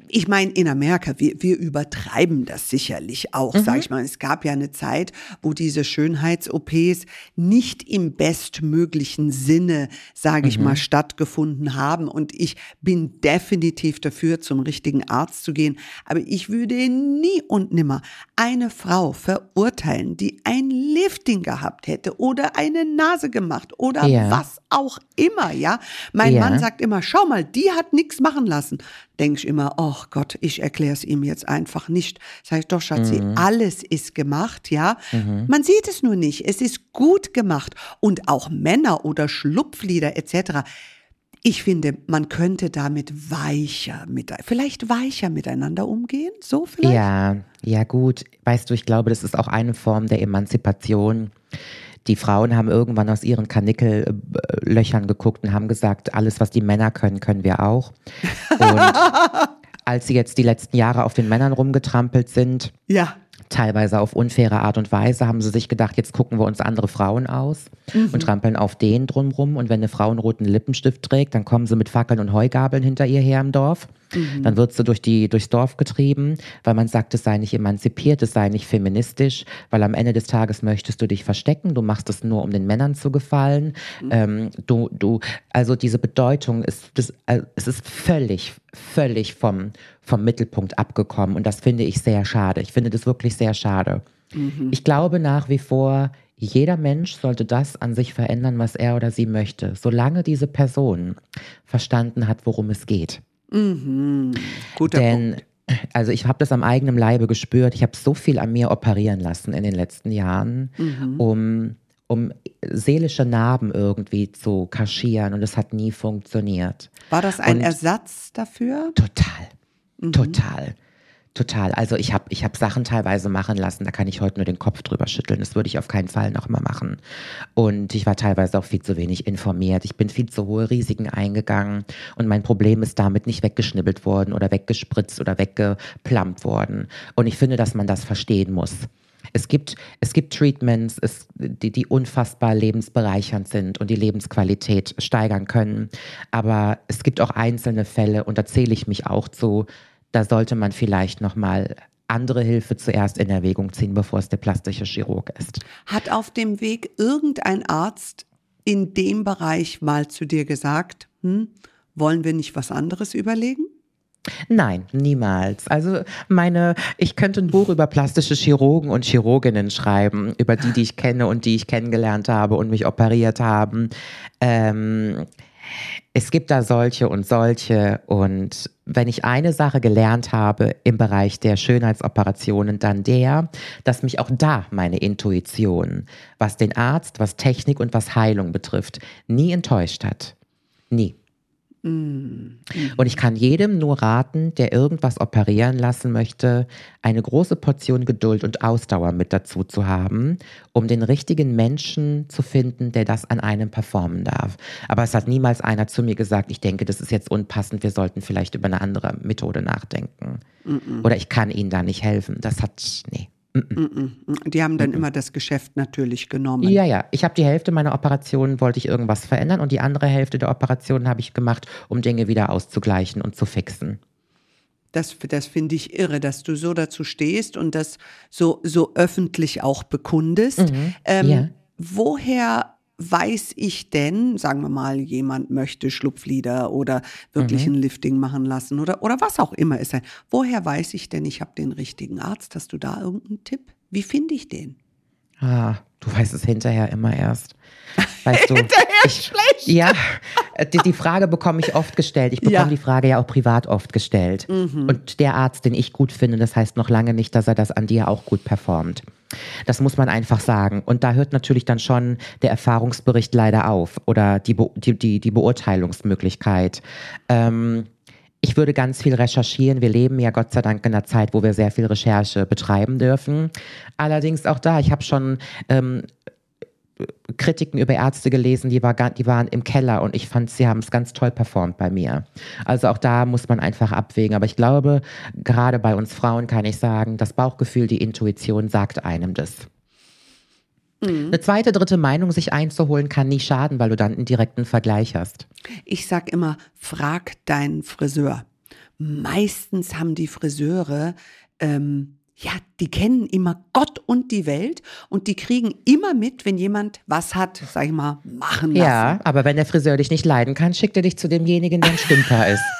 ich meine, in Amerika, wir, wir übertreiben das sicherlich auch, mhm. sag ich mal. Es gab ja eine Zeit, wo diese Schönheits-OPs nicht im bestmöglichen Sinne, sage ich mhm. mal, stattgefunden haben. Und ich bin definitiv dafür, zum richtigen Arzt zu gehen. Aber ich würde nie und nimmer eine Frau verurteilen, die ein Lifting gehabt hätte oder eine Nase gemacht oder ja. was auch immer, ja. Mein ja. Mann sagt immer, schau mal, die hat nichts machen lassen denke ich immer, oh Gott, ich erkläre es ihm jetzt einfach nicht. Sag ich doch, Schatzi, mhm. alles ist gemacht, ja. Mhm. Man sieht es nur nicht. Es ist gut gemacht. Und auch Männer oder Schlupflieder etc. Ich finde, man könnte damit weicher mit, vielleicht weicher miteinander umgehen, so vielleicht. Ja, ja gut. Weißt du, ich glaube, das ist auch eine Form der Emanzipation die Frauen haben irgendwann aus ihren Karnickellöchern geguckt und haben gesagt, alles, was die Männer können, können wir auch. Und [LAUGHS] als sie jetzt die letzten Jahre auf den Männern rumgetrampelt sind, ja teilweise auf unfaire Art und Weise, haben sie sich gedacht, jetzt gucken wir uns andere Frauen aus mhm. und trampeln auf denen drumrum. Und wenn eine Frau einen roten Lippenstift trägt, dann kommen sie mit Fackeln und Heugabeln hinter ihr her im Dorf. Mhm. Dann wird sie durch die, durchs Dorf getrieben, weil man sagt, es sei nicht emanzipiert, es sei nicht feministisch, weil am Ende des Tages möchtest du dich verstecken, du machst es nur, um den Männern zu gefallen. Mhm. Ähm, du, du, also diese Bedeutung ist, das, also es ist völlig, völlig vom, vom Mittelpunkt abgekommen und das finde ich sehr schade. Ich finde das wirklich sehr schade. Mhm. Ich glaube nach wie vor, jeder Mensch sollte das an sich verändern, was er oder sie möchte, solange diese Person verstanden hat, worum es geht. Mhm. Guter Denn, Punkt. Also ich habe das am eigenen Leibe gespürt. Ich habe so viel an mir operieren lassen in den letzten Jahren, mhm. um, um seelische Narben irgendwie zu kaschieren und es hat nie funktioniert. War das ein und Ersatz dafür? Total, mhm. total. Total. Also ich habe ich hab Sachen teilweise machen lassen, da kann ich heute nur den Kopf drüber schütteln. Das würde ich auf keinen Fall noch mal machen. Und ich war teilweise auch viel zu wenig informiert. Ich bin viel zu hohe Risiken eingegangen und mein Problem ist damit nicht weggeschnibbelt worden oder weggespritzt oder weggeplampt worden. Und ich finde, dass man das verstehen muss. Es gibt, es gibt Treatments, es, die, die unfassbar lebensbereichernd sind und die Lebensqualität steigern können. Aber es gibt auch einzelne Fälle, und da zähle ich mich auch zu, da sollte man vielleicht nochmal andere Hilfe zuerst in Erwägung ziehen, bevor es der plastische Chirurg ist. Hat auf dem Weg irgendein Arzt in dem Bereich mal zu dir gesagt, hm, wollen wir nicht was anderes überlegen? Nein, niemals. Also meine, ich könnte ein Buch über plastische Chirurgen und Chirurginnen schreiben, über die, die ich kenne und die ich kennengelernt habe und mich operiert haben. Ähm, es gibt da solche und solche. Und wenn ich eine Sache gelernt habe im Bereich der Schönheitsoperationen, dann der, dass mich auch da meine Intuition, was den Arzt, was Technik und was Heilung betrifft, nie enttäuscht hat. Nie. Mhm. Und ich kann jedem nur raten, der irgendwas operieren lassen möchte, eine große Portion Geduld und Ausdauer mit dazu zu haben, um den richtigen Menschen zu finden, der das an einem performen darf. Aber es hat niemals einer zu mir gesagt, ich denke, das ist jetzt unpassend, wir sollten vielleicht über eine andere Methode nachdenken. Mhm. Oder ich kann Ihnen da nicht helfen. Das hat, nee. Die haben dann immer das Geschäft natürlich genommen. Ja, ja. Ich habe die Hälfte meiner Operationen wollte ich irgendwas verändern und die andere Hälfte der Operationen habe ich gemacht, um Dinge wieder auszugleichen und zu fixen. Das, das finde ich irre, dass du so dazu stehst und das so, so öffentlich auch bekundest. Mhm. Ähm, ja. woher weiß ich denn, sagen wir mal, jemand möchte Schlupflider oder wirklich Mhm. ein Lifting machen lassen oder, oder was auch immer es sein. Woher weiß ich denn, ich habe den richtigen Arzt? Hast du da irgendeinen Tipp? Wie finde ich den? Ah, du weißt es hinterher immer erst. Weißt [LAUGHS] du, Hinterher ich, schlecht. Ja, äh, die, die Frage bekomme ich oft gestellt. Ich bekomme Ja. die Frage ja auch privat oft gestellt. Und der Arzt, den ich gut finde, das heißt noch lange nicht, dass er das an dir auch gut performt. Das muss man einfach sagen. Und da hört natürlich dann schon der Erfahrungsbericht leider auf oder die, Be die, die, die Beurteilungsmöglichkeit. Ähm, ich würde ganz viel recherchieren. Wir leben ja Gott sei Dank in einer Zeit, wo wir sehr viel Recherche betreiben dürfen. Allerdings auch da, ich habe schon ähm, Kritiken über Ärzte gelesen, die, war, die waren im Keller und ich fand, sie haben es ganz toll performt bei mir. Also auch da muss man einfach abwägen. Aber ich glaube, gerade bei uns Frauen kann ich sagen, das Bauchgefühl, die Intuition sagt einem das. Eine zweite, dritte Meinung sich einzuholen, kann nie schaden, weil du dann einen direkten Vergleich hast. Ich sag immer, frag deinen Friseur. Meistens haben die Friseure, ähm, ja, die kennen immer Gott und die Welt und die kriegen immer mit, wenn jemand was hat, sag ich mal, machen lassen. Ja, aber wenn der Friseur dich nicht leiden kann, schickt er dich zu demjenigen, der ein Stümper ist. [LAUGHS]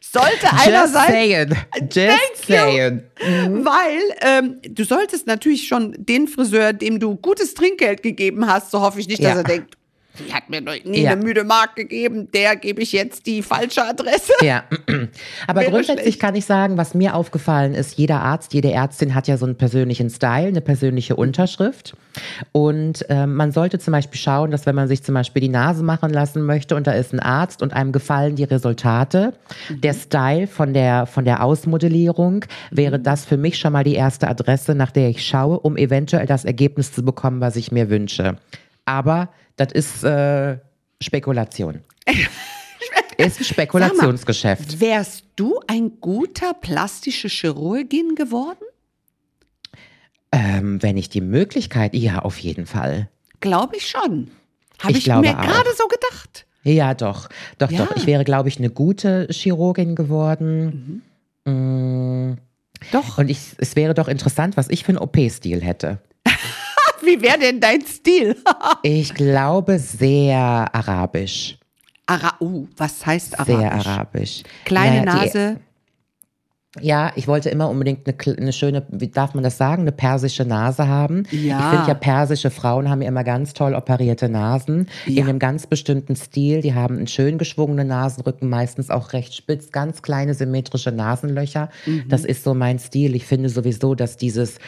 Sollte einer Just sein, saying. Just saying. weil ähm, du solltest natürlich schon den Friseur, dem du gutes Trinkgeld gegeben hast, so hoffe ich nicht, dass Ja. er denkt, die hat mir noch nie Ja. eine müde Mark gegeben, der gebe ich jetzt die falsche Adresse. Ja, [CLEARS THROAT] aber Wäre grundsätzlich schlecht. kann ich sagen, was mir aufgefallen ist, jeder Arzt, jede Ärztin hat ja so einen persönlichen Style, eine persönliche Unterschrift. Und ähm, man sollte zum Beispiel schauen, dass wenn man sich zum Beispiel die Nase machen lassen möchte und da ist ein Arzt und einem gefallen die Resultate, der Style von der, von der Ausmodellierung, wäre das für mich schon mal die erste Adresse, nach der ich schaue, um eventuell das Ergebnis zu bekommen, was ich mir wünsche. Aber das ist äh, Spekulation. [LAUGHS] ist ein Spekulationsgeschäft. Wärst du ein guter plastische Chirurgin geworden? Ähm, wenn ich die Möglichkeit, ja, auf jeden Fall. Glaube ich schon. Habe Ich ich, mir gerade so gedacht. Ja, doch. Doch, Ja. doch. Ich wäre, glaube ich, eine gute Chirurgin geworden. Mm. Doch. Und ich, es wäre doch interessant, was ich für einen OP-Stil hätte. Wie wäre denn dein Stil? [LAUGHS] Ich glaube, sehr arabisch. Ara uh, was heißt Arabisch? Sehr arabisch. Kleine Naja, Nase. Ja, ich wollte immer unbedingt eine, eine schöne, wie darf man das sagen, eine persische Nase haben. Ja. Ich finde ja, persische Frauen haben ja immer ganz toll operierte Nasen Ja. in einem ganz bestimmten Stil. Die haben einen schön geschwungenen Nasenrücken, meistens auch recht spitz, ganz kleine symmetrische Nasenlöcher. Mhm. Das ist so mein Stil. Ich finde sowieso, dass dieses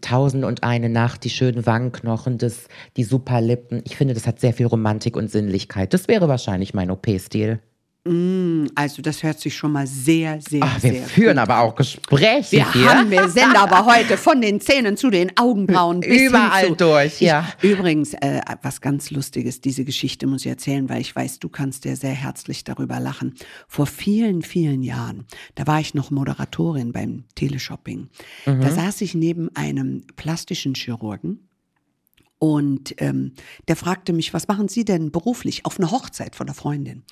Tausend und eine Nacht, die schönen Wangenknochen, das, die super Lippen, ich finde, das hat sehr viel Romantik und Sinnlichkeit. Das wäre wahrscheinlich mein OP-Stil. Also das hört sich schon mal sehr, sehr, Ach, wir sehr führen gut aber auch Gespräche Wir hier. haben, wir sind aber heute von den Zähnen zu den Augenbrauen [LAUGHS] bis Überall hin zu, durch, ja. Ich, übrigens, äh, was ganz Lustiges, diese Geschichte muss ich erzählen, weil ich weiß, du kannst ja sehr herzlich darüber lachen. Vor vielen, vielen Jahren, da war ich noch Moderatorin beim Teleshopping. Mhm. Da saß ich neben einem plastischen Chirurgen. Und ähm, der fragte mich, was machen Sie denn beruflich auf einer Hochzeit von einer Freundin?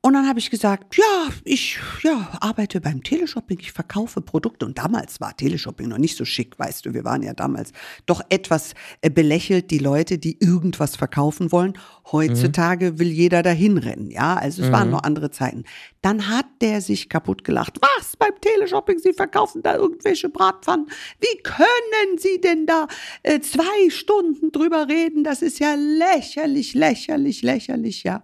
Und dann habe ich gesagt, ja, ich ja, arbeite beim Teleshopping, ich verkaufe Produkte. Und damals war Teleshopping noch nicht so schick, weißt du. Wir waren ja damals doch etwas äh, belächelt, die Leute, die irgendwas verkaufen wollen. Heutzutage will jeder dahin rennen, ja. Also es waren noch andere Zeiten. Dann hat der sich kaputt gelacht. Was? Beim Teleshopping, Sie verkaufen da irgendwelche Bratpfannen? Wie können Sie denn da äh, zwei Stunden drüber reden? Das ist ja lächerlich, lächerlich, lächerlich, ja.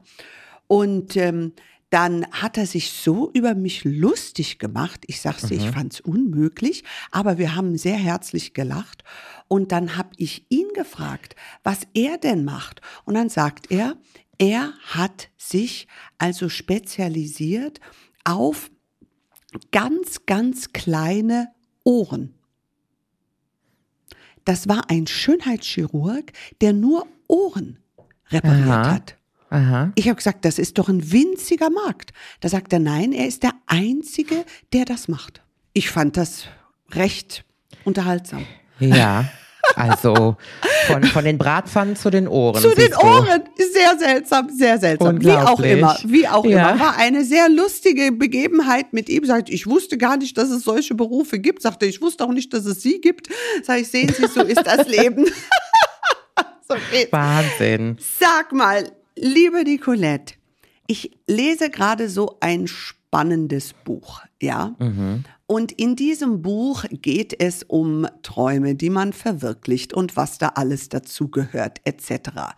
Und ähm, dann hat er sich so über mich lustig gemacht. Ich sag's dir, ich fand's unmöglich, aber wir haben sehr herzlich gelacht. Und dann habe ich ihn gefragt, was er denn macht. Und dann sagt er, er hat sich also spezialisiert auf ganz, ganz kleine Ohren. Das war ein Schönheitschirurg, der nur Ohren repariert Aha. hat. Aha. Ich habe gesagt, das ist doch ein winziger Markt. Da sagt er, nein, er ist der Einzige, der das macht. Ich fand das recht unterhaltsam. Ja. Also von, von den Bratpfannen zu den Ohren. Zu den du. Ohren. Sehr seltsam, sehr seltsam. Wie auch immer, wie auch Ja. immer. War eine sehr lustige Begebenheit mit ihm. Sagt, ich wusste gar nicht, dass es solche Berufe gibt. Sagte, ich wusste auch nicht, dass es sie gibt. Sag ich, sehen Sie, so ist das Leben. [LAUGHS] so geht's. Wahnsinn. Sag mal, liebe Nicolette, ich lese gerade so ein spannendes Buch, ja? Und in diesem Buch geht es um Träume, die man verwirklicht und was da alles dazu gehört, etc.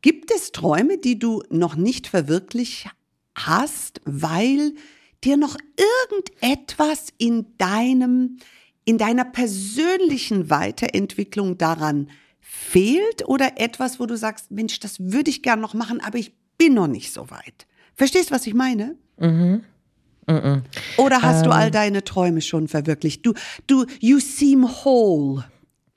Gibt es Träume, die du noch nicht verwirklicht hast, weil dir noch irgendetwas in deinem, in deiner persönlichen Weiterentwicklung daran fehlt oder etwas, wo du sagst, Mensch, das würde ich gern noch machen, aber ich bin noch nicht so weit. Verstehst, was ich meine? Oder hast du all deine Träume schon verwirklicht? Du, du, you seem whole.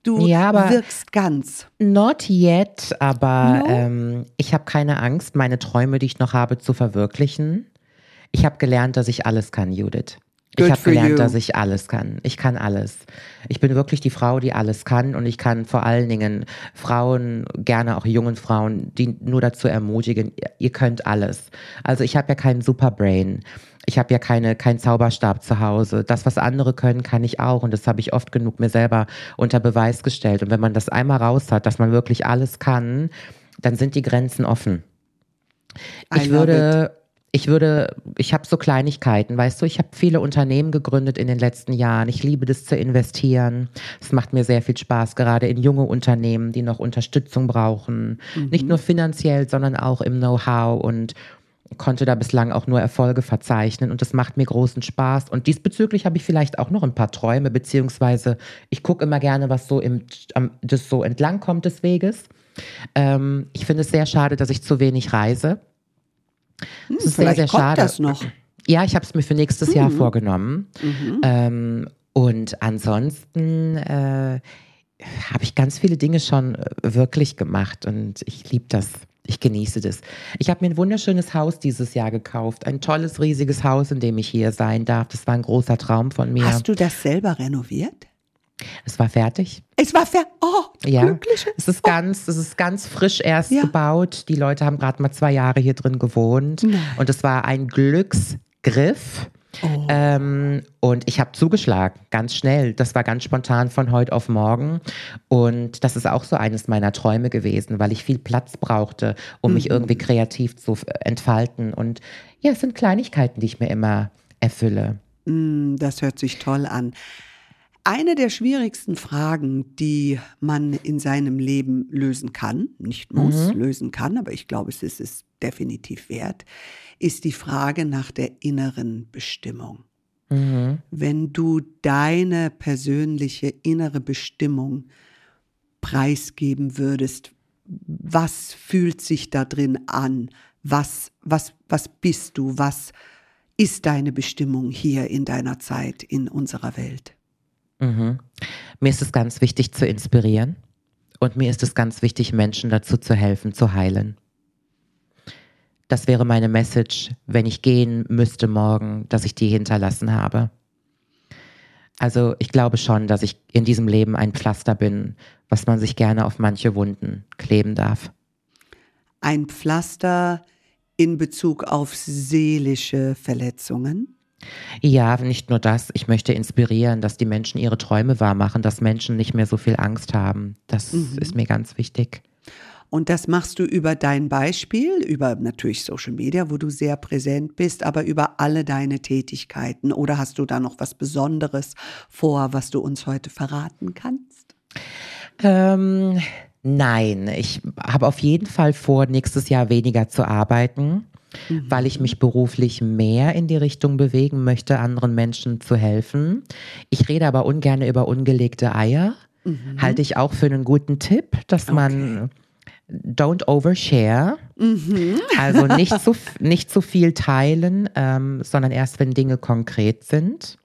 Du Ja, aber- wirkst ganz. Not yet, aber No? ähm, ich habe keine Angst, meine Träume, die ich noch habe, zu verwirklichen. Ich habe gelernt, dass ich alles kann, Judith. Good ich habe gelernt, you. dass ich alles kann. Ich kann alles. Ich bin wirklich die Frau, die alles kann und ich kann vor allen Dingen Frauen, gerne auch jungen Frauen, die nur dazu ermutigen, ihr, könnt alles. Also ich habe ja keinen Superbrain. Ich habe ja keine, keinen Zauberstab zu Hause. Das, was andere können, kann ich auch. Und das habe ich oft genug mir selber unter Beweis gestellt. Und wenn man das einmal raus hat, dass man wirklich alles kann, dann sind die Grenzen offen. I Ich würde, ich würde, ich habe so Kleinigkeiten, weißt du, ich habe viele Unternehmen gegründet in den letzten Jahren. Ich liebe das zu investieren. Es macht mir sehr viel Spaß, gerade in junge Unternehmen, die noch Unterstützung brauchen. Nicht nur finanziell, sondern auch im Know-how und konnte da bislang auch nur Erfolge verzeichnen und das macht mir großen Spaß. Und diesbezüglich habe ich vielleicht auch noch ein paar Träume, beziehungsweise ich gucke immer gerne, was so im, das so entlang kommt des Weges. Ähm, ich finde es sehr schade, dass ich zu wenig reise. Das ist sehr, sehr kommt schade. das noch. Ja, ich habe es mir für nächstes Jahr vorgenommen. Ähm, und ansonsten äh, habe ich ganz viele Dinge schon äh, wirklich gemacht und ich liebe das. Ich genieße das. Ich habe mir ein wunderschönes Haus dieses Jahr gekauft. Ein tolles, riesiges Haus, in dem ich hier sein darf. Das war ein großer Traum von mir. Hast du das selber renoviert? Es war fertig. Es war fair. Oh, Ja, glücklich. es ist ganz, es ist ganz frisch erst Ja. gebaut. Die Leute haben gerade mal zwei Jahre hier drin gewohnt Nein. und es war ein Glücksgriff. Oh. Ähm, und ich habe zugeschlagen, ganz schnell. Das war ganz spontan von heute auf morgen. Und das ist auch so eines meiner Träume gewesen, weil ich viel Platz brauchte, um mich irgendwie kreativ zu entfalten. Und ja, es sind Kleinigkeiten, die ich mir immer erfülle. Mm, Das hört sich toll an. Eine der schwierigsten Fragen, die man in seinem Leben lösen kann, nicht muss, lösen kann, aber ich glaube, es ist es definitiv wert, ist die Frage nach der inneren Bestimmung. Wenn du deine persönliche innere Bestimmung preisgeben würdest, was fühlt sich da drin an? Was, was, was bist du? Was ist deine Bestimmung hier in deiner Zeit, in unserer Welt? Mhm. Mir ist es ganz wichtig zu inspirieren und mir ist es ganz wichtig, Menschen dazu zu helfen, zu heilen. Das wäre meine Message, wenn ich gehen müsste morgen, dass ich die hinterlassen habe. Also ich glaube schon, dass ich in diesem Leben ein Pflaster bin, was man sich gerne auf manche Wunden kleben darf. Ein Pflaster in Bezug auf seelische Verletzungen. Ja, nicht nur das. Ich möchte inspirieren, dass die Menschen ihre Träume wahrmachen, dass Menschen nicht mehr so viel Angst haben. Das ist mir ganz wichtig. Und das machst du über dein Beispiel, über natürlich Social Media, wo du sehr präsent bist, aber über alle deine Tätigkeiten. Oder hast du da noch was Besonderes vor, was du uns heute verraten kannst? Ähm, nein, ich habe auf jeden Fall vor, nächstes Jahr weniger zu arbeiten, weil ich mich beruflich mehr in die Richtung bewegen möchte, anderen Menschen zu helfen. Ich rede aber ungern über ungelegte Eier. Halte ich auch für einen guten Tipp, dass man don't overshare. Also [LAUGHS] nicht zu, nicht zu viel teilen, ähm, sondern erst, wenn Dinge konkret sind.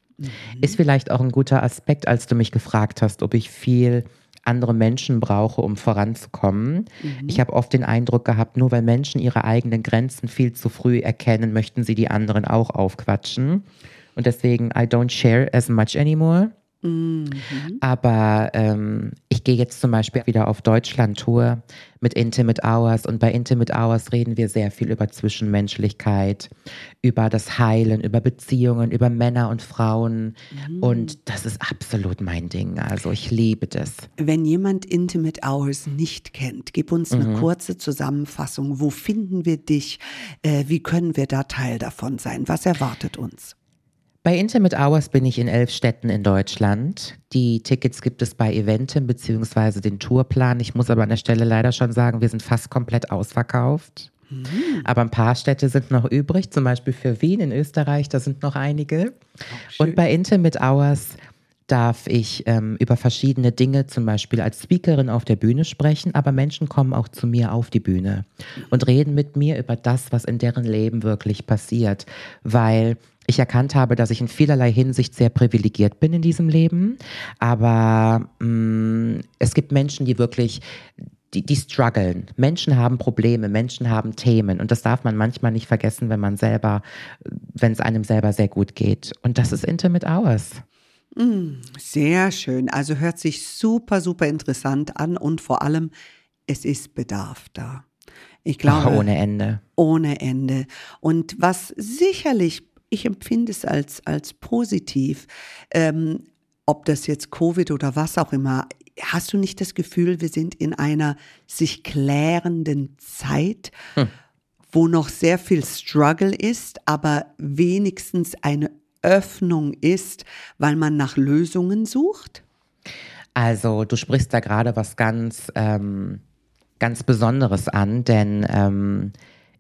Ist vielleicht auch ein guter Aspekt, als du mich gefragt hast, ob ich viel andere Menschen brauche, um voranzukommen. Ich habe oft den Eindruck gehabt, nur weil Menschen ihre eigenen Grenzen viel zu früh erkennen, möchten sie die anderen auch aufquatschen. Und deswegen, I don't share as much anymore. Mhm. Aber ähm, ich gehe jetzt zum Beispiel wieder auf Deutschland-Tour mit Intimate Hours und bei Intimate Hours reden wir sehr viel über Zwischenmenschlichkeit, über das Heilen, über Beziehungen, über Männer und Frauen. Mhm. Und das ist absolut mein Ding. Also ich liebe das. Wenn jemand Intimate Hours nicht kennt, gib uns eine mhm. kurze Zusammenfassung. Wo finden wir dich? Äh, wie können wir da Teil davon sein? Was erwartet uns? Bei Intimate Hours bin ich in elf Städten in Deutschland. Die Tickets gibt es bei Eventim beziehungsweise den Tourplan. Ich muss aber an der Stelle leider schon sagen, wir sind fast komplett ausverkauft. Mhm. Aber ein paar Städte sind noch übrig, zum Beispiel für Wien in Österreich, da sind noch einige. Und bei Intimate Hours darf ich ähm, über verschiedene Dinge, zum Beispiel als Speakerin auf der Bühne sprechen, aber Menschen kommen auch zu mir auf die Bühne und reden mit mir über das, was in deren Leben wirklich passiert, weil ich erkannt habe, dass ich in vielerlei Hinsicht sehr privilegiert bin in diesem Leben. Aber mh, mm, es gibt Menschen, die wirklich, die, die strugglen. Menschen haben Probleme, Menschen haben Themen. Und das darf man manchmal nicht vergessen, wenn man selber, wenn es einem selber sehr gut geht. Und das ist Intimate Hours. Sehr schön. Also hört sich super, super interessant an und vor allem, es ist Bedarf da. Ich glaube. Oh, ohne Ende. Ohne Ende. Und was sicherlich ich empfinde es als, als positiv. Ähm, ob das jetzt Covid oder was auch immer, hast du nicht das Gefühl, wir sind in einer sich klärenden Zeit, hm. wo noch sehr viel Struggle ist, aber wenigstens eine Öffnung ist, weil man nach Lösungen sucht? Also du sprichst da gerade was ganz, ähm, ganz Besonderes an, denn ähm,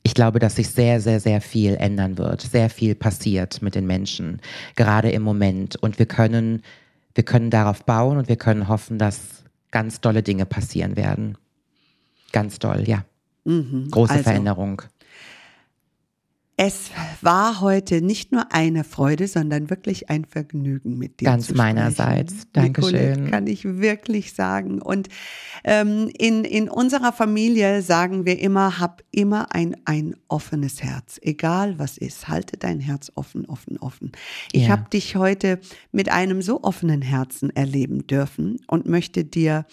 ich glaube, dass sich sehr, sehr, sehr viel ändern wird. Sehr viel passiert mit den Menschen, gerade im Moment. Und wir können, wir können darauf bauen und wir können hoffen, dass ganz tolle Dinge passieren werden. Ganz toll, ja. Mhm. Große also, Veränderung. Es war heute nicht nur eine Freude, sondern wirklich ein Vergnügen mit dir. Ganz meinerseits. Dankeschön. Kann ich wirklich sagen. Und ähm, in, in unserer Familie sagen wir immer, hab immer ein, ein offenes Herz. Egal was ist, halte dein Herz offen, offen, offen. Ich ja. habe dich heute mit einem so offenen Herzen erleben dürfen und möchte dir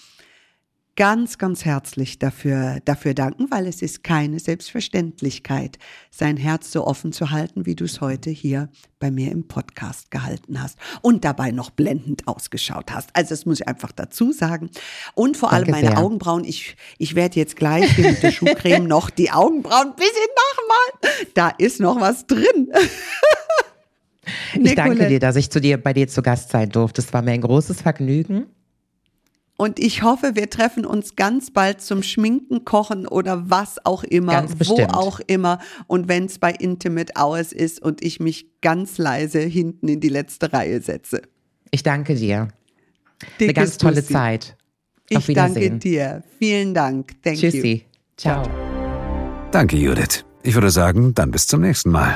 ganz, ganz herzlich dafür, dafür danken, weil es ist keine Selbstverständlichkeit, sein Herz so offen zu halten, wie du es heute hier bei mir im Podcast gehalten hast und dabei noch blendend ausgeschaut hast. Also das muss ich einfach dazu sagen. Und vor allem meine sehr. Augenbrauen. Ich, ich werde jetzt gleich mit der Schuhcreme [LAUGHS] noch die Augenbrauen ein bisschen nachmalen. Da ist noch was drin. ich danke dir, dass ich zu dir, bei dir zu Gast sein durfte. Es war mir ein großes Vergnügen. Und ich hoffe, wir treffen uns ganz bald zum Schminken, Kochen oder was auch immer, ganz wo auch immer. Und wenn es bei Intimate Hours ist und ich mich ganz leise hinten in die letzte Reihe setze. Ich danke dir. Dickes Eine ganz tolle Bussi. Zeit. Auf ich danke dir. Vielen Dank. Thank Tschüssi. You. Ciao. Danke, Judith. Ich würde sagen, dann bis zum nächsten Mal.